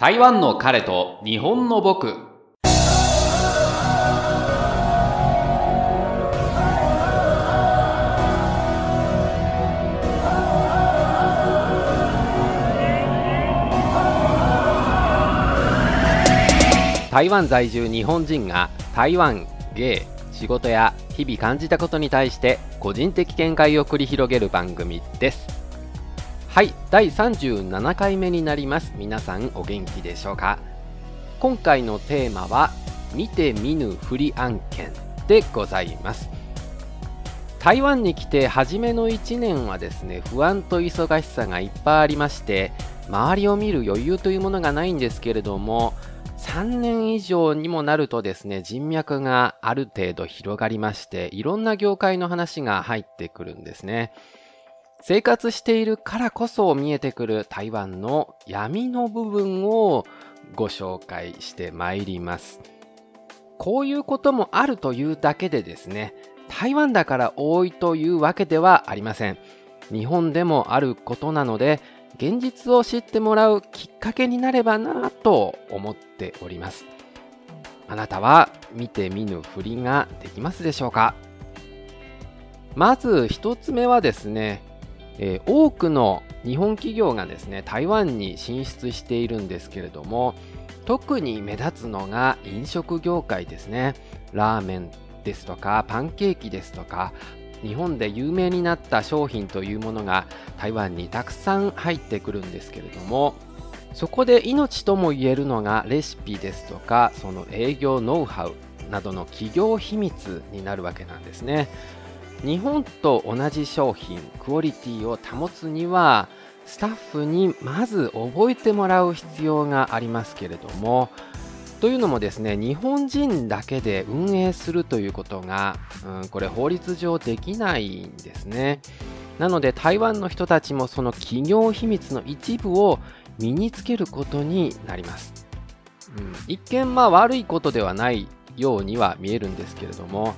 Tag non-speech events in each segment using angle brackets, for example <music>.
台湾の彼と日本の僕。台湾在住日本人が台湾芸仕事や日々感じたことに対して個人的見解を繰り広げる番組です。はい第37回目になります。皆さんお元気でしょうか？今回のテーマは見て見ぬふり案件でございます。台湾に来て初めの1年はですね不安と忙しさがいっぱいありまして周りを見る余裕というものがないんですけれども3年以上にもなるとですね、人脈がある程度広がりまして、いろんな業界の話が入ってくるんですね。生活しているからこそ見えてくる台湾の闇の部分をご紹介してまいります。こういうこともあるというだけでですね、台湾だから多いというわけではありません。日本でもあることなので、現実を知ってもらうきっかけになればなと思っておりますあなたは見て見ぬふりができますでしょうか？まず一つ目はですね、えー、多くの日本企業がですね台湾に進出しているんですけれども特に目立つのが飲食業界ですね。ラーメンですとかパンケーキですとか日本で有名になった商品というものが台湾にたくさん入ってくるんですけれどもそこで命ともいえるのがレシピですとかその営業ノウハウなどの企業秘密になるわけなんですね。日本と同じ商品クオリティを保つにはスタッフにまず覚えてもらう必要がありますけれども。というのもですね日本人だけで運営するということが、うん、これ法律上できないんですね。なので台湾の人たちもその企業秘密の一部を身につけることになります、うん、一見まあ悪いことではないようには見えるんですけれども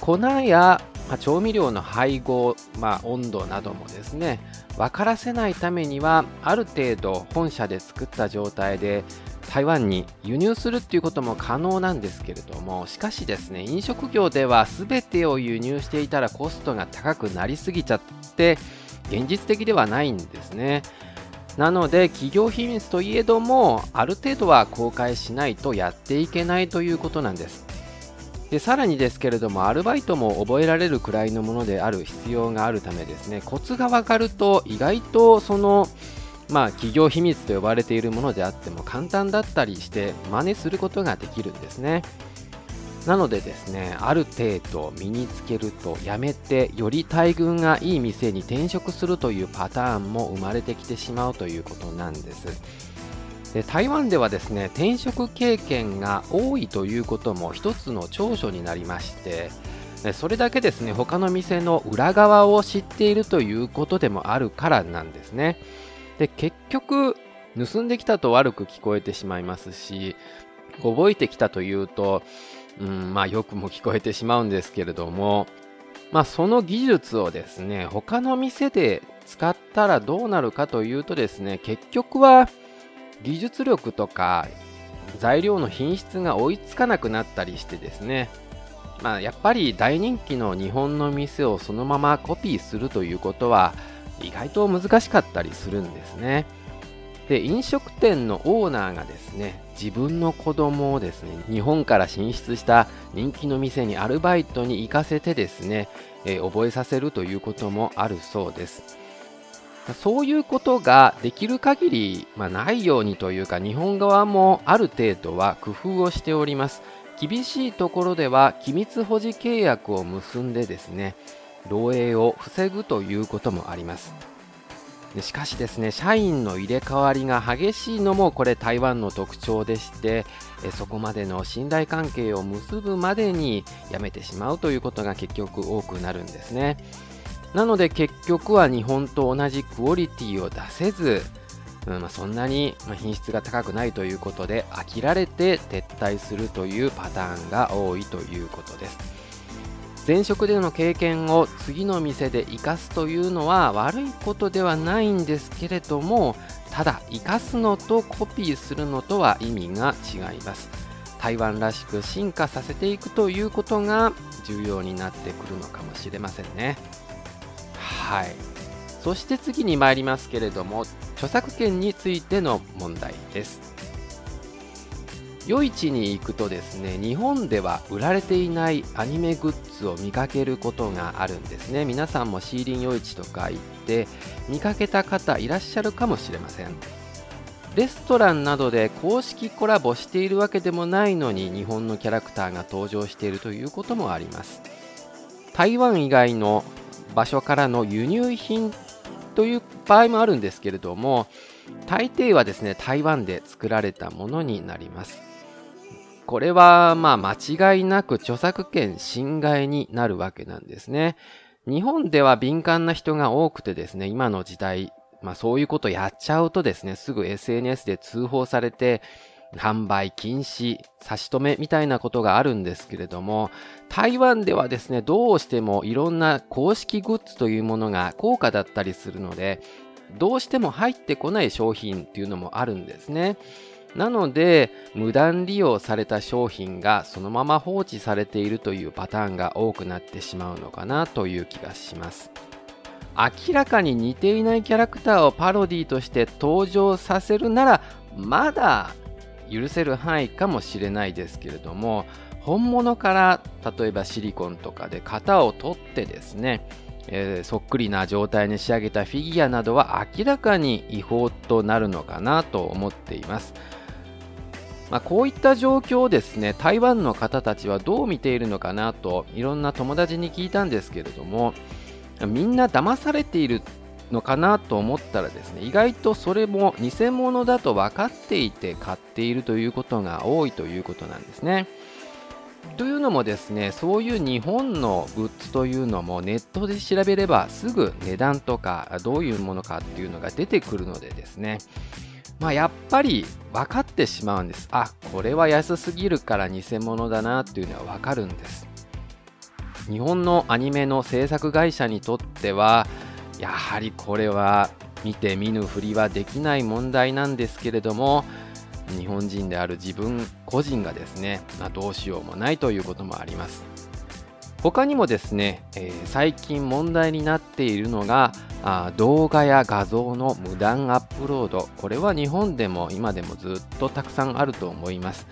粉や、まあ、調味料の配合、まあ、温度などもですね分からせないためにはある程度本社で作った状態で台湾に輸入するっていうことも可能なんですけれどもしかしですね飲食業では全てを輸入していたらコストが高くなりすぎちゃって現実的ではないんですね。なので企業秘密といえどもある程度は公開しないとやっていけないということなんです。でさらにですけれどもアルバイトも覚えられるくらいのものである必要があるためですねコツが分かると意外とそのまあ、企業秘密と呼ばれているものであっても簡単だったりして真似することができるんですね。なのでですね、ある程度身につけるとやめて、より待遇がいい店に転職するというパターンも生まれてきてしまうということなんです。で台湾ではですね、転職経験が多いということも一つの長所になりまして、それだけですね、他の店の裏側を知っているということでもあるからなんですね。で、結局、盗んできたと悪く聞こえてしまいますし、覚えてきたというと、うん、まあよくも聞こえてしまうんですけれども、まあその技術をですね、他の店で使ったらどうなるかというとですね、結局は技術力とか材料の品質が追いつかなくなったりしてですね、まあやっぱり大人気の日本の店をそのままコピーするということは、意外と難しかったりするんですね。で飲食店のオーナーがですね自分の子供をですね日本から進出した人気の店にアルバイトに行かせてですね、えー、覚えさせるということもあるそうですそういうことができる限り、まあ、ないようにというか日本側もある程度は工夫をしております。厳しいところでは機密保持契約を結んでですね漏洩を防ぐということもあります。しかしですね社員の入れ替わりが激しいのもこれ台湾の特徴でしてそこまでの信頼関係を結ぶまでにやめてしまうということが結局多くなるんですね。なので結局は日本と同じクオリティを出せず、うんまあ、そんなに品質が高くないということで飽きられて撤退するというパターンが多いということです。前職での経験を次の店で生かすというのは悪いことではないんですけれどもただ生かすのとコピーするのとは意味が違います。台湾らしく進化させていくということが重要になってくるのかもしれませんね。はい。そして次に参りますけれども著作権についての問題です。夜市に行くとですね日本では売られていないアニメグッズを見かけることがあるんですね。皆さんもシーリン夜市とか行って見かけた方いらっしゃるかもしれません。レストランなどで公式コラボしているわけでもないのに日本のキャラクターが登場しているということもあります。台湾以外の場所からの輸入品という場合もあるんですけれども大抵はですね台湾で作られたものになりますこれはまあ間違いなく著作権侵害になるわけなんですね。日本では敏感な人が多くてですね、今の時代、まあそういうことやっちゃうとですね、すぐ SNS で通報されて、販売禁止、差し止めみたいなことがあるんですけれども、台湾ではですね、どうしてもいろんな公式グッズというものが高価だったりするので、どうしても入ってこない商品っていうのもあるんですね。なので、無断利用された商品がそのまま放置されているというパターンが多くなってしまうのかなという気がします。明らかに似ていないキャラクターをパロディとして登場させるなら、まだ許せる範囲かもしれないですけれども、本物から例えばシリコンとかで型を取ってですね、えー、そっくりな状態に仕上げたフィギュアなどは明らかに違法となるのかなと思っています。まあ、こういった状況をですね台湾の方たちはどう見ているのかなといろんな友達に聞いたんですけれどもみんな騙されているのかなと思ったらですね意外とそれも偽物だと分かっていて買っているということが多いということなんですね。というのもですねそういう日本のグッズというのもネットで調べればすぐ値段とかどういうものかっていうのが出てくるのでですねまあ、やっぱり分かってしまうんです。あ、これは安すぎるから偽物だなっていうのは分かるんです。日本のアニメの制作会社にとっては、やはりこれは見て見ぬふりはできない問題なんですけれども、日本人である自分個人がですね、まあ、どうしようもないということもあります。他にもですね、えー、最近問題になっているのがあ動画や画像の無断アップロード。これは日本でも今でもずっとたくさんあると思います。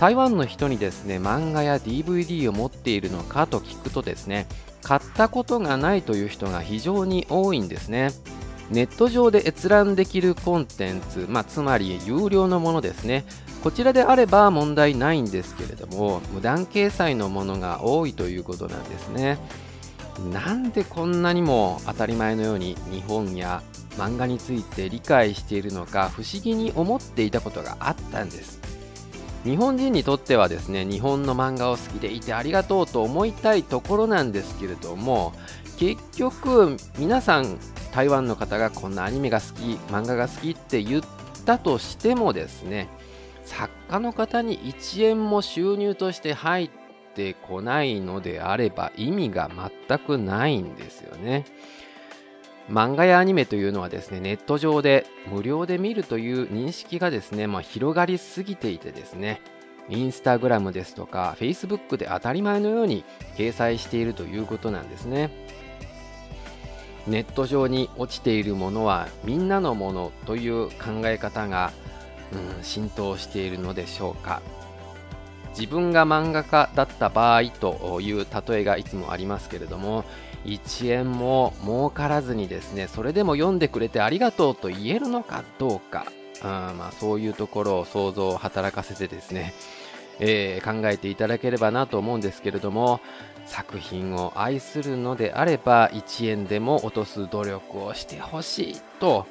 台湾の人にですね漫画や DVD を持っているのかと聞くとですね買ったことがないという人が非常に多いんですね。ネット上で閲覧できるコンテンツ、まあ、つまり有料のものですね。こちらであれば問題ないんですけれども無断掲載のものが多いということなんですね。なんでこんなにも当たり前のように日本や漫画について理解しているのか不思議に思っていたことがあったんです。日本人にとってはですね日本の漫画を好きでいてありがとうと思いたいところなんですけれども結局皆さん台湾の方がこんなアニメが好き漫画が好きって言ったとしてもですね作家の方に1円も収入として入ってこないのであれば意味が全くないんですよね。漫画やアニメというのはですね、ネット上で無料で見るという認識がですね、まあ、広がりすぎていてですね、インスタグラムですとか、Facebook で当たり前のように掲載しているということなんですね。ネット上に落ちているものはみんなのものという考え方が、うん、浸透しているのでしょうか。自分が漫画家だった場合という例えがいつもありますけれども1円も儲からずにですねそれでも読んでくれてありがとうと言えるのかどうかあまあ、そういうところを想像を働かせてですね、えー、考えていただければなと思うんですけれども作品を愛するのであれば1円でも落とす努力をしてほしいと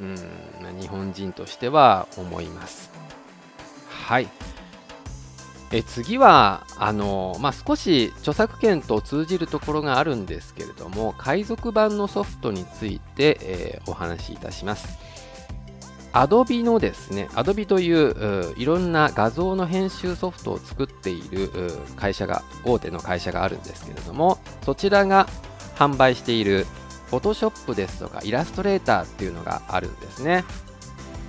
うん日本人としては思います。はい。え次はあの、まあ、少し著作権と通じるところがあるんですけれども海賊版のソフトについて、えー、お話しいたします。Adobe のですね Adobe といういろんな画像の編集ソフトを作っている会社が大手の会社があるんですけれどもそちらが販売している Photoshop ですとかイラストレーターっていうのがあるんですね。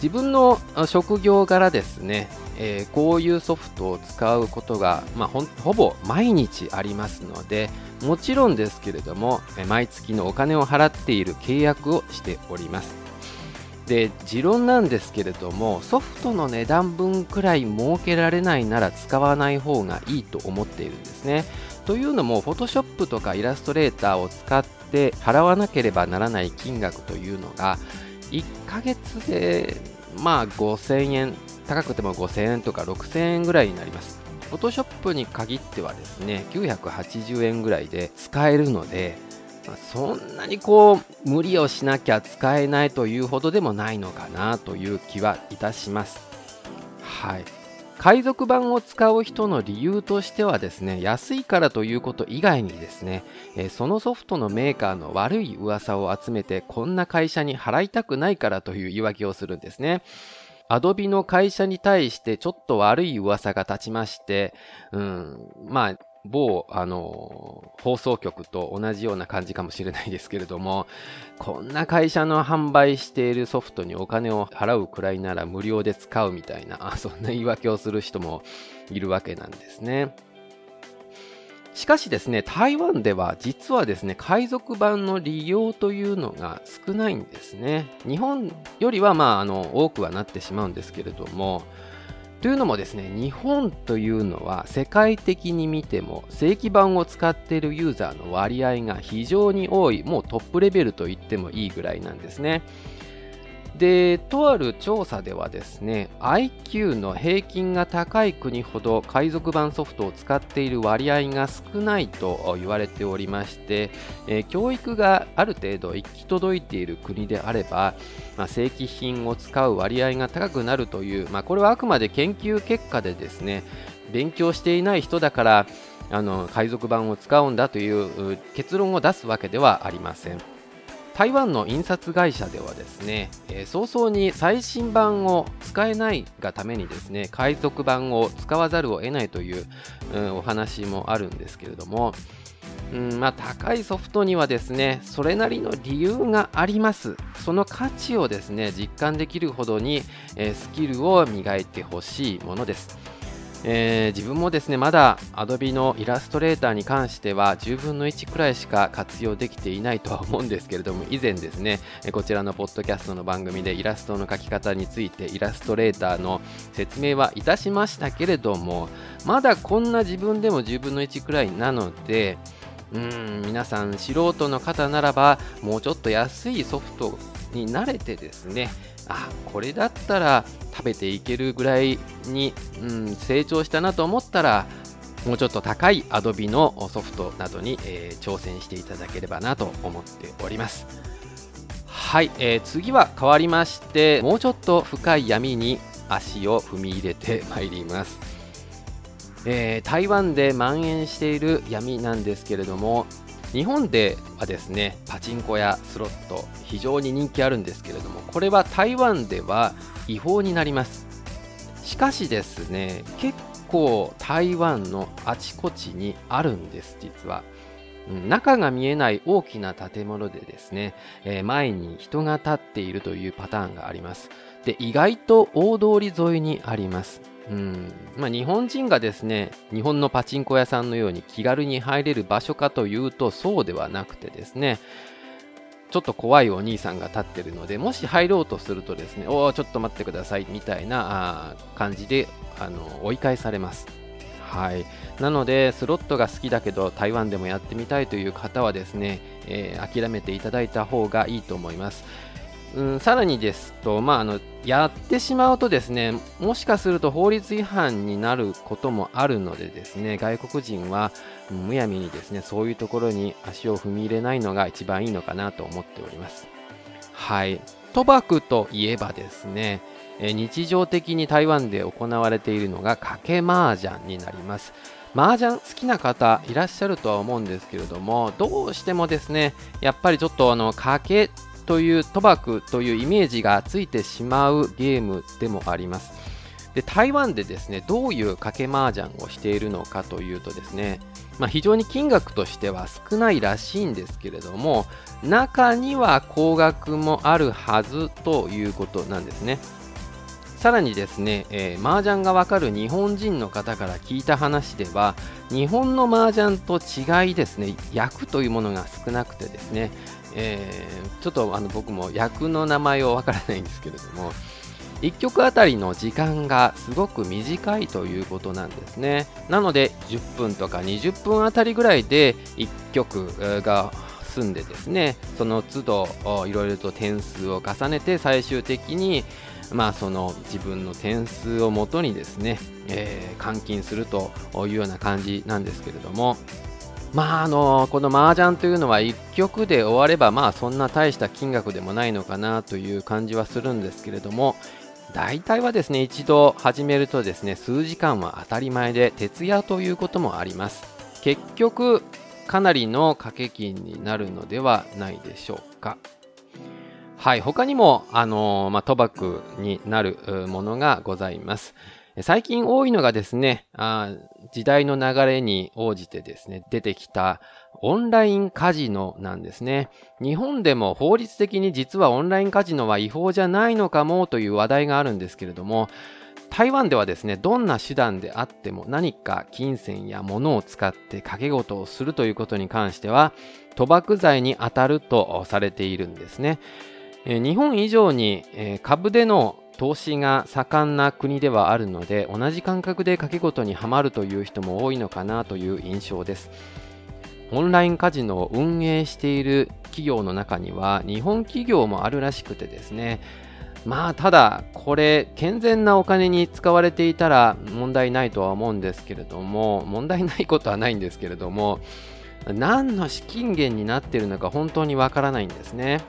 自分の職業柄ですね、えー、こういうソフトを使うことが、まあ、ほほぼ毎日ありますのでもちろんですけれども毎月のお金を払っている契約をしております。で持論なんですけれどもソフトの値段分くらい設けられないなら使わない方がいいと思っているんですね。というのも Photoshop とかイラストレーターを使って払わなければならない金額というのが1ヶ月でまあ5000円高くても5000円とか6000円ぐらいになります。Photoshop に限ってはですね980円ぐらいで使えるのでそんなにこう無理をしなきゃ使えないというほどでもないのかなという気はいたします。はい。海賊版を使う人の理由としてはですね安いからということ以外にですね、えそのソフトのメーカーの悪い噂を集めてこんな会社に払いたくないからという言い訳をするんですね。アドビの会社に対してちょっと悪い噂が立ちまして、うん、まあ、某、あの、放送局と同じような感じかもしれないですけれども、こんな会社の販売しているソフトにお金を払うくらいなら無料で使うみたいな、<laughs> そんな言い訳をする人もいるわけなんですね。しかしですね、台湾では実はですね、海賊版の利用というのが少ないんですね。日本よりはまあ、あの、多くはなってしまうんですけれども、というのもですね、日本というのは世界的に見ても正規版を使っているユーザーの割合が非常に多い、もうトップレベルと言ってもいいぐらいなんですね。で、とある調査ではですね、IQ の平均が高い国ほど海賊版ソフトを使っている割合が少ないと言われておりまして、え、教育がある程度行き届いている国であれば、まあ、正規品を使う割合が高くなるという、まあ、これはあくまで研究結果でですね、勉強していない人だからあの海賊版を使うんだという結論を出すわけではありません。台湾の印刷会社ではですね、えー、早々に最新版を使えないがためにですね海賊版を使わざるを得ないという、うん、お話もあるんですけれども、うんまあ、高いソフトにはですねそれなりの理由があります。その価値をですね実感できるほどに、えー、スキルを磨いてほしいものです。えー、自分もですねまだ Adobe のイラストレーターに関しては10分の1くらいしか活用できていないとは思うんですけれども以前ですね <laughs> こちらのポッドキャストの番組でイラストの描き方についてイラストレーターの説明はいたしましたけれどもまだこんな自分でも10分の1くらいなのでうん皆さん素人の方ならばもうちょっと安いソフトに慣れてですねあこれだったら食べていけるぐらいに、うん、成長したなと思ったらもうちょっと高い Adobe のソフトなどに、えー、挑戦していただければなと思っております。はい、えー、次は変わりましてもうちょっと深い闇に足を踏み入れてまいります。えー、台湾で蔓延している闇なんですけれども日本ではですねパチンコやスロット非常に人気あるんですけれどもこれは台湾では違法になります。しかしですね結構台湾のあちこちにあるんです実は。中が見えない大きな建物でですね、え、前に人が立っているというパターンがあります。で意外と大通り沿いにあります。うん。まあ、日本人がですね日本のパチンコ屋さんのように気軽に入れる場所かというとそうではなくてですねちょっと怖いお兄さんが立ってるのでもし入ろうとするとですねおおちょっと待ってくださいみたいな感じであの追い返されます。はい。なのでスロットが好きだけど台湾でもやってみたいという方はですね、えー、諦めていただいた方がいいと思います。うん、さらにですと、まあ、あのやってしまうとですねもしかすると法律違反になることもあるのでですね外国人はむやみにですねそういうところに足を踏み入れないのが一番いいのかなと思っております。はい賭博といえばですね日常的に台湾で行われているのが賭け麻雀になります。麻雀好きな方いらっしゃるとは思うんですけれどもどうしてもですねやっぱりちょっとあの賭けという賭博というイメージがついてしまうゲームでもあります。で台湾でですねどういう賭け麻雀をしているのかというとですね、まあ、非常に金額としては少ないらしいんですけれども中には高額もあるはずということなんですね。さらにですね、えー、麻雀がわかる日本人の方から聞いた話では日本の麻雀と違いですね役というものが少なくてですね、えー、ちょっとあの僕も役の名前をわからないんですけれども1曲あたりの時間がすごく短いということなんですね。なので10分とか20分あたりぐらいで1曲が済んでですねその都度いろいろと点数を重ねて最終的にまあその自分の点数をもとにですね、えー、換金するというような感じなんですけれどもまああのこの麻雀というのは1曲で終わればまあそんな大した金額でもないのかなという感じはするんですけれども大体はですね、一度始めるとですね、数時間は当たり前で、徹夜ということもあります。結局、かなりの掛け金になるのではないでしょうか。はい、他にも、あのまあ、賭博になるものがございます。最近多いのがですね、あ時代の流れに応じてですね、出てきたオンラインカジノなんですね。日本でも法律的に実はオンラインカジノは違法じゃないのかもという話題があるんですけれども、台湾ではですね、どんな手段であっても何か金銭や物を使って賭け事をするということに関しては、賭博罪に当たるとされているんですね。日本以上に、株での投資が盛んな国ではあるので同じ感覚で賭け事にはまるという人も多いのかなという印象ですオンラインカジノを運営している企業の中には日本企業もあるらしくてですねまあただこれ健全なお金に使われていたら問題ないとは思うんですけれども問題ないことはないんですけれども何の資金源になっているのか本当にわからないんですね。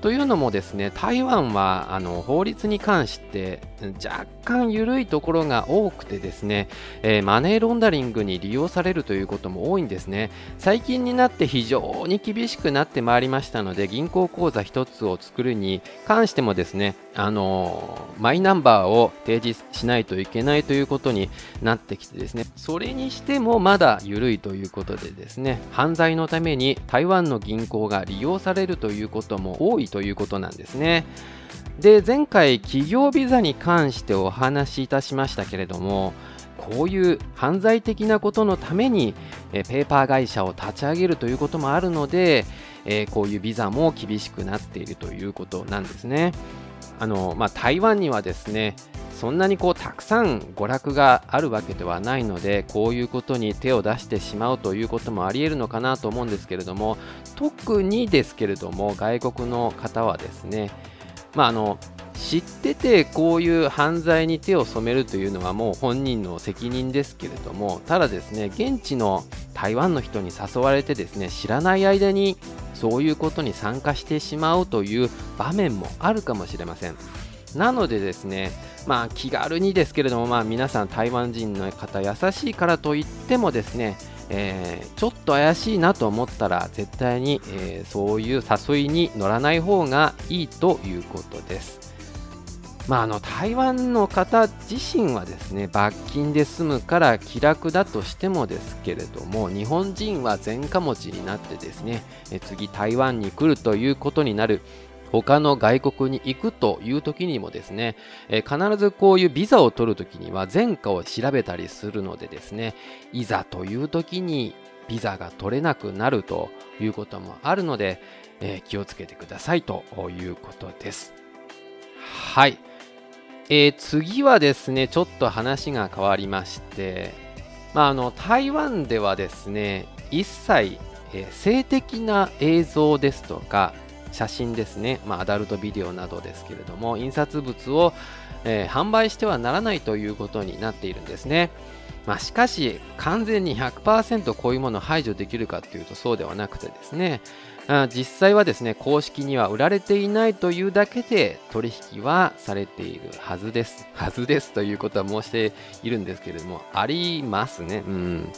というのもですね台湾はあの法律に関して若干緩いところが多くてですね、えー、マネーロンダリングに利用されるということも多いんですね。最近になって非常に厳しくなってまいりましたので銀行口座1つを作るに関してもですねあのマイナンバーを提示しないといけないということになってきてですねそれにしてもまだ緩いということでですね犯罪のために台湾の銀行が利用されるということも多いということなんですね。で前回企業ビザに関してお話しいたしましたけれどもこういう犯罪的なことのために、えペーパー会社を立ち上げるということもあるので、えこういうビザも厳しくなっているということなんですね。あのまあ、台湾にはですねそんなにこうたくさん娯楽があるわけではないのでこういうことに手を出してしまうということもありえるのかなと思うんですけれども特にですけれども外国の方はですね、まあ、あの知っててこういう犯罪に手を染めるというのはもう本人の責任ですけれどもただですね現地の台湾の人に誘われてですね知らない間にそういうことに参加してしまうという場面もあるかもしれません。なのでですねまあ気軽にですけれどもまあ皆さん台湾人の方優しいからといってもですねえー、ちょっと怪しいなと思ったら絶対に、えー、そういう誘いに乗らない方がいいということです。まあ、あの台湾の方自身はですね罰金で済むから気楽だとしてもですけれども日本人は前科持ちになってですねえ次台湾に来るということになる他の外国に行くという時にもですね、え必ずこういうビザを取る時には前科を調べたりするのでですねいざという時にビザが取れなくなるということもあるので、え、気をつけてくださいということです。はい。えー、次はですね、ちょっと話が変わりまして、まあ、あの台湾ではですね、一切、え、性的な映像ですとか、写真ですね、まあ、アダルトビデオなどですけれども、印刷物を、えー、販売してはならないということになっているんですね。まあ、しかし、完全に100%こういうものを排除できるかというとそうではなくてですね、実際はですね、公式には売られていないというだけで取引はされているはずです。はずですということは申しているんですけれども、ありますね。うん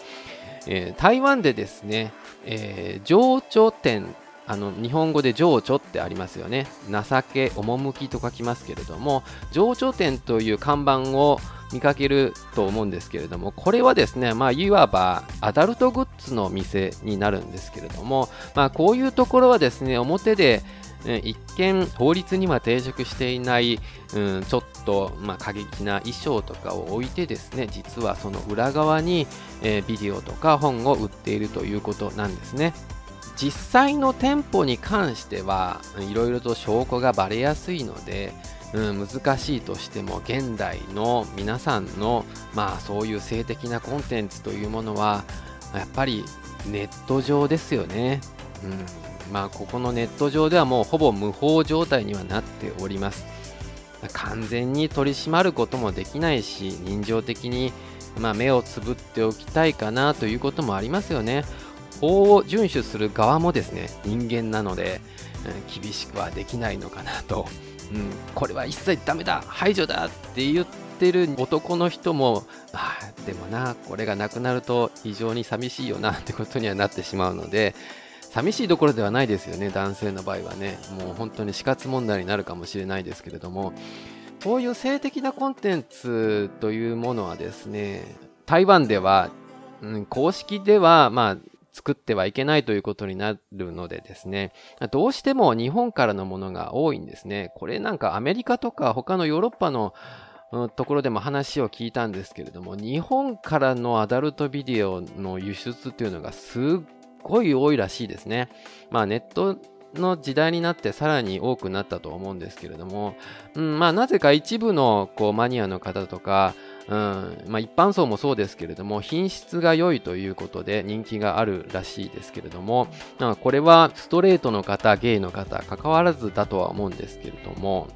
えー、台湾でですね、えー、情緒店あの日本語で情緒ってありますよね。情け、趣と書きますけれども、情緒店という看板を見かけると思うんですけれども、これはですね、まあ、いわばアダルトグッズの店になるんですけれども、まあ、こういうところはですね、表で一見法律には抵触していない、うん、ちょっと、まあ、過激な衣装とかを置いてですね実はその裏側に、えー、ビデオとか本を売っているということなんですね実際の店舗に関してはいろいろと証拠がバレやすいので、うん、難しいとしても現代の皆さんのまあそういう性的なコンテンツというものはやっぱりネット上ですよね。うんまあ、ここのネット上ではもうほぼ無法状態にはなっております。完全に取り締まることもできないし、人情的に、まあ、目をつぶっておきたいかなということもありますよね。法を遵守する側もですね、人間なので、うん、厳しくはできないのかなと。うん、これは一切ダメだ排除だって言ってる男の人も、あでもな、これがなくなると非常に寂しいよなってことにはなってしまうので、寂しいどころではないですよね、男性の場合はね。もう本当に死活問題になるかもしれないですけれども、こういう性的なコンテンツというものはですね、台湾では、うん、公式では、まあ、作ってはいけないということになるのでですね、どうしても日本からのものが多いんですね。これなんかアメリカとか他のヨーロッパのところでも話を聞いたんですけれども、日本からのアダルトビデオの輸出っていうのがすっごい多いらしいですね。まあネットの時代になってさらに多くなったと思うんですけれども、うん、まあなぜか一部のこうマニアの方とか、うん。まあ、一般層もそうですけれども品質が良いということで人気があるらしいですけれどもなんかこれはストレートの方ゲイの方関わらずだとは思うんですけれども、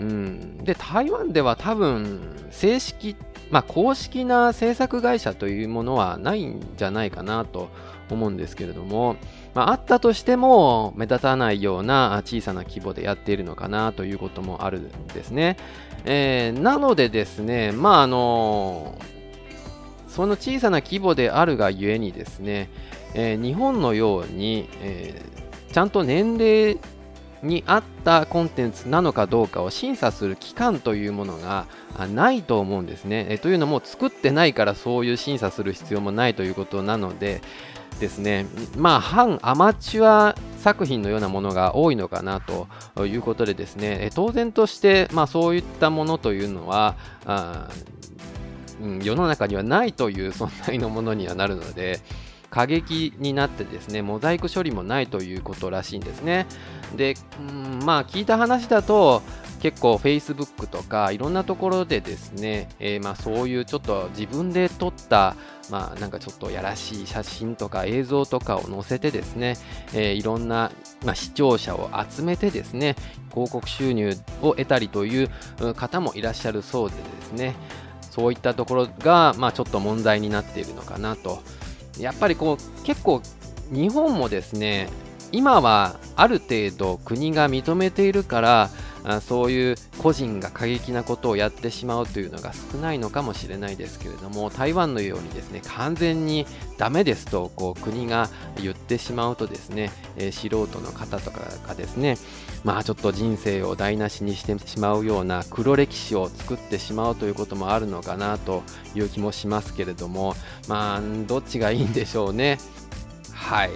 うん、で台湾では多分正式まあ、公式な制作会社というものはないんじゃないかなと思うんですけれども、まあ、あったとしても目立たないような小さな規模でやっているのかなということもあるんですね。えー、なのでですね、まああのその小さな規模であるがゆえにですね、えー、日本のように、えー、ちゃんと年齢に合ったコンテンツなのかどうかを審査する期間というものがないと思うんですね。えというのも作ってないからそういう審査する必要もないということなのでですねまあ反アマチュア作品のようなものが多いのかなということでですね当然として、まあ、そういったものというのはあ、うん、世の中にはないという <laughs> 存在のものにはなるので過激になってですねモザイク処理もないということらしいんですね。で、うん、まあ聞いた話だと結構 Facebook とかいろんなところでですね、えー、まあそういうちょっと自分で撮ったまあなんかちょっとやらしい写真とか映像とかを載せてですね、えー、いろんな、まあ、視聴者を集めてですね広告収入を得たりという方もいらっしゃるそうでですね。そういったところが、まあ、ちょっと問題になっているのかなと。やっぱりこう結構日本もですね今はある程度国が認めているからあそういう個人が過激なことをやってしまうというのが少ないのかもしれないですけれども台湾のようにですね完全にダメですとこう国が言ってしまうとですね、え、素人の方とかがですねまあちょっと人生を台無しにしてしまうような黒歴史を作ってしまうということもあるのかなという気もしますけれどもまあどっちがいいんでしょうねはい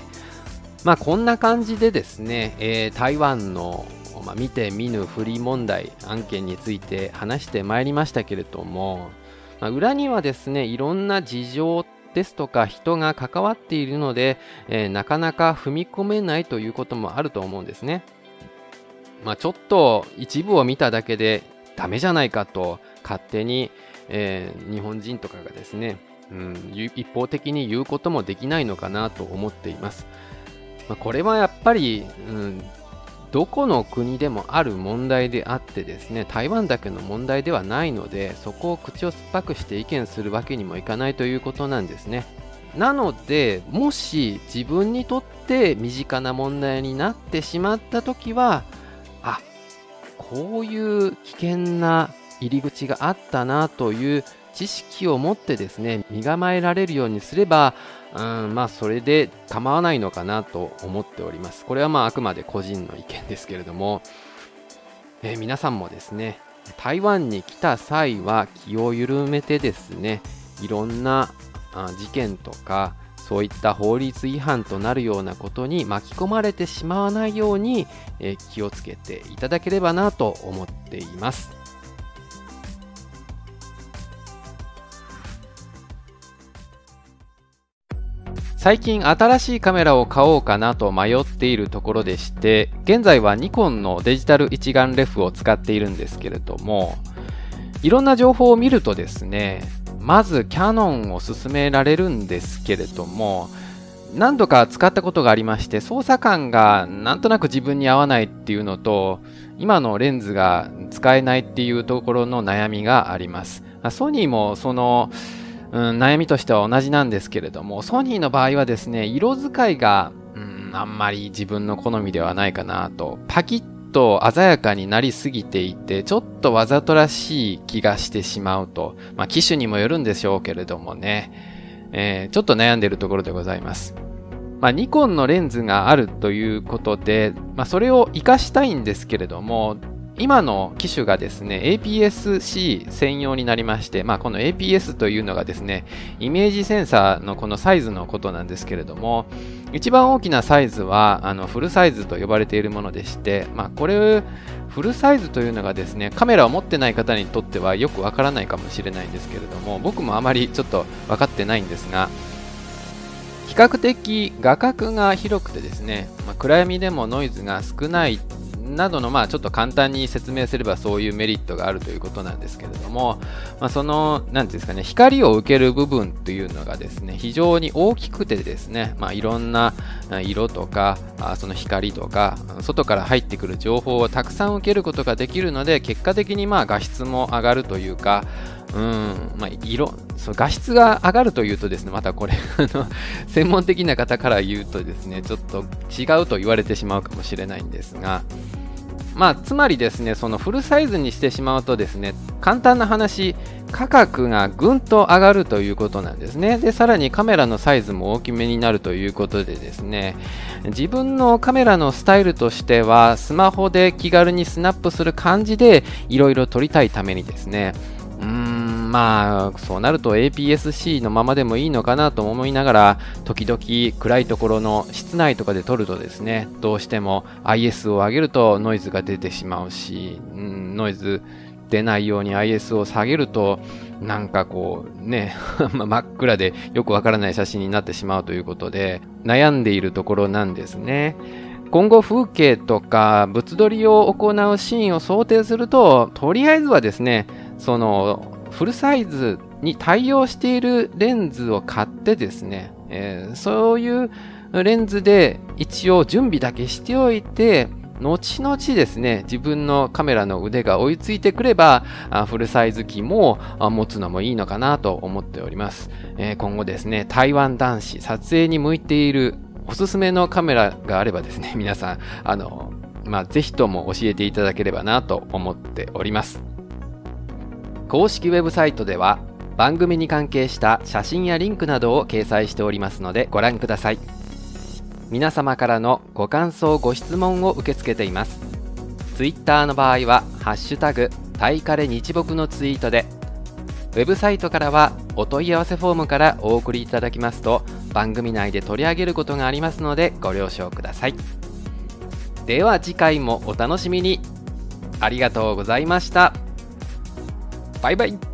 まあこんな感じでですね、えー、台湾のまあ、見て見ぬ不利問題案件について話してまいりましたけれども、まあ、裏にはですねいろんな事情ですとか人が関わっているので、えー、なかなか踏み込めないということもあると思うんですね。まあ、ちょっと一部を見ただけでダメじゃないかと勝手に、えー、日本人とかがですね、うん、一方的に言うこともできないのかなと思っています。まあ、これはやっぱり、うん、どこの国でもある問題であってですね台湾だけの問題ではないのでそこを口を酸っぱくして意見するわけにもいかないということなんですねなのでもし自分にとって身近な問題になってしまった時はこういう危険な入り口があったなという知識を持ってですね身構えられるようにすればうんまあそれで構わないのかなと思っております。これはまああくまで個人の意見ですけれども、えー、皆さんもですね台湾に来た際は気を緩めてですねいろんな事件とかそういった法律違反となるようなことに巻き込まれてしまわないように、え気をつけていただければなと思っています。最近新しいカメラを買おうかなと迷っているところでして現在はニコンのデジタル一眼レフを使っているんですけれどもいろんな情報を見るとですねまずキャノンを勧められるんですけれども何度か使ったことがありまして操作感がなんとなく自分に合わないっていうのと今のレンズが使えないっていうところの悩みがあります。ソニーもそのうん、悩みとしては同じなんですけれども、ソニーの場合はですね、色使いが、うん、あんまり自分の好みではないかなと、パキッと鮮やかになりすぎていて、ちょっとわざとらしい気がしてしまうと、まあ、機種にもよるんでしょうけれどもね、えー、ちょっと悩んでいるところでございます。まあ、ニコンのレンズがあるということで、まあ、それを活かしたいんですけれども、今の機種がですね、APS-C 専用になりまして、まあ、この APS というのがですね、イメージセンサーのこのサイズのことなんですけれども、一番大きなサイズはあのフルサイズと呼ばれているものでして、まあ、これ、フルサイズというのがですね、カメラを持ってない方にとってはよくわからないかもしれないんですけれども、僕もあまりちょっと分かってないんですが、比較的画角が広くてですね、まあ、暗闇でもノイズが少ないなどの、まあ、ちょっと簡単に説明すればそういうメリットがあるということなんですけれども、まあ、その、なんですかね、光を受ける部分というのがですね、非常に大きくてですね、まあ、いろんな色とか、その光とか、外から入ってくる情報をたくさん受けることができるので、結果的にまあ画質も上がるというか、うん。まあ、色そう画質が上がるというとですねまたこれ専門的な方から言うとですねちょっと違うと言われてしまうかもしれないんですがまあつまりですねそのフルサイズにしてしまうとですね簡単な話価格がぐんと上がるということなんですね。でさらにカメラのサイズも大きめになるということでですね自分のカメラのスタイルとしてはスマホで気軽にスナップする感じでいろいろ撮りたいためにですねまあそうなると APS-C のままでもいいのかなと思いながら時々暗いところの室内とかで撮るとですねどうしても IS を上げるとノイズが出てしまうし、うん、ノイズ出ないように IS を下げるとなんかこうね <laughs> 真っ暗でよくわからない写真になってしまうということで悩んでいるところなんですね。今後風景とか物撮りを行うシーンを想定するととりあえずはですねそのフルサイズに対応しているレンズを買ってですね、えー、そういうレンズで一応準備だけしておいて、後々ですね、自分のカメラの腕が追いついてくれば、フルサイズ機も持つのもいいのかなと思っております。えー、今後ですね、台湾男子、撮影に向いているおすすめのカメラがあればですね、皆さん、あの、まあ、ぜひとも教えていただければなと思っております。公式ウェブサイトでは番組に関係した写真やリンクなどを掲載しておりますのでご覧ください。皆様からのご感想ご質問を受け付けています。Twitter の場合は「ハッシュタグタイカレ日木」のツイートでウェブサイトからはお問い合わせフォームからお送りいただきますと番組内で取り上げることがありますのでご了承ください。では次回もお楽しみに。ありがとうございました。バイバイ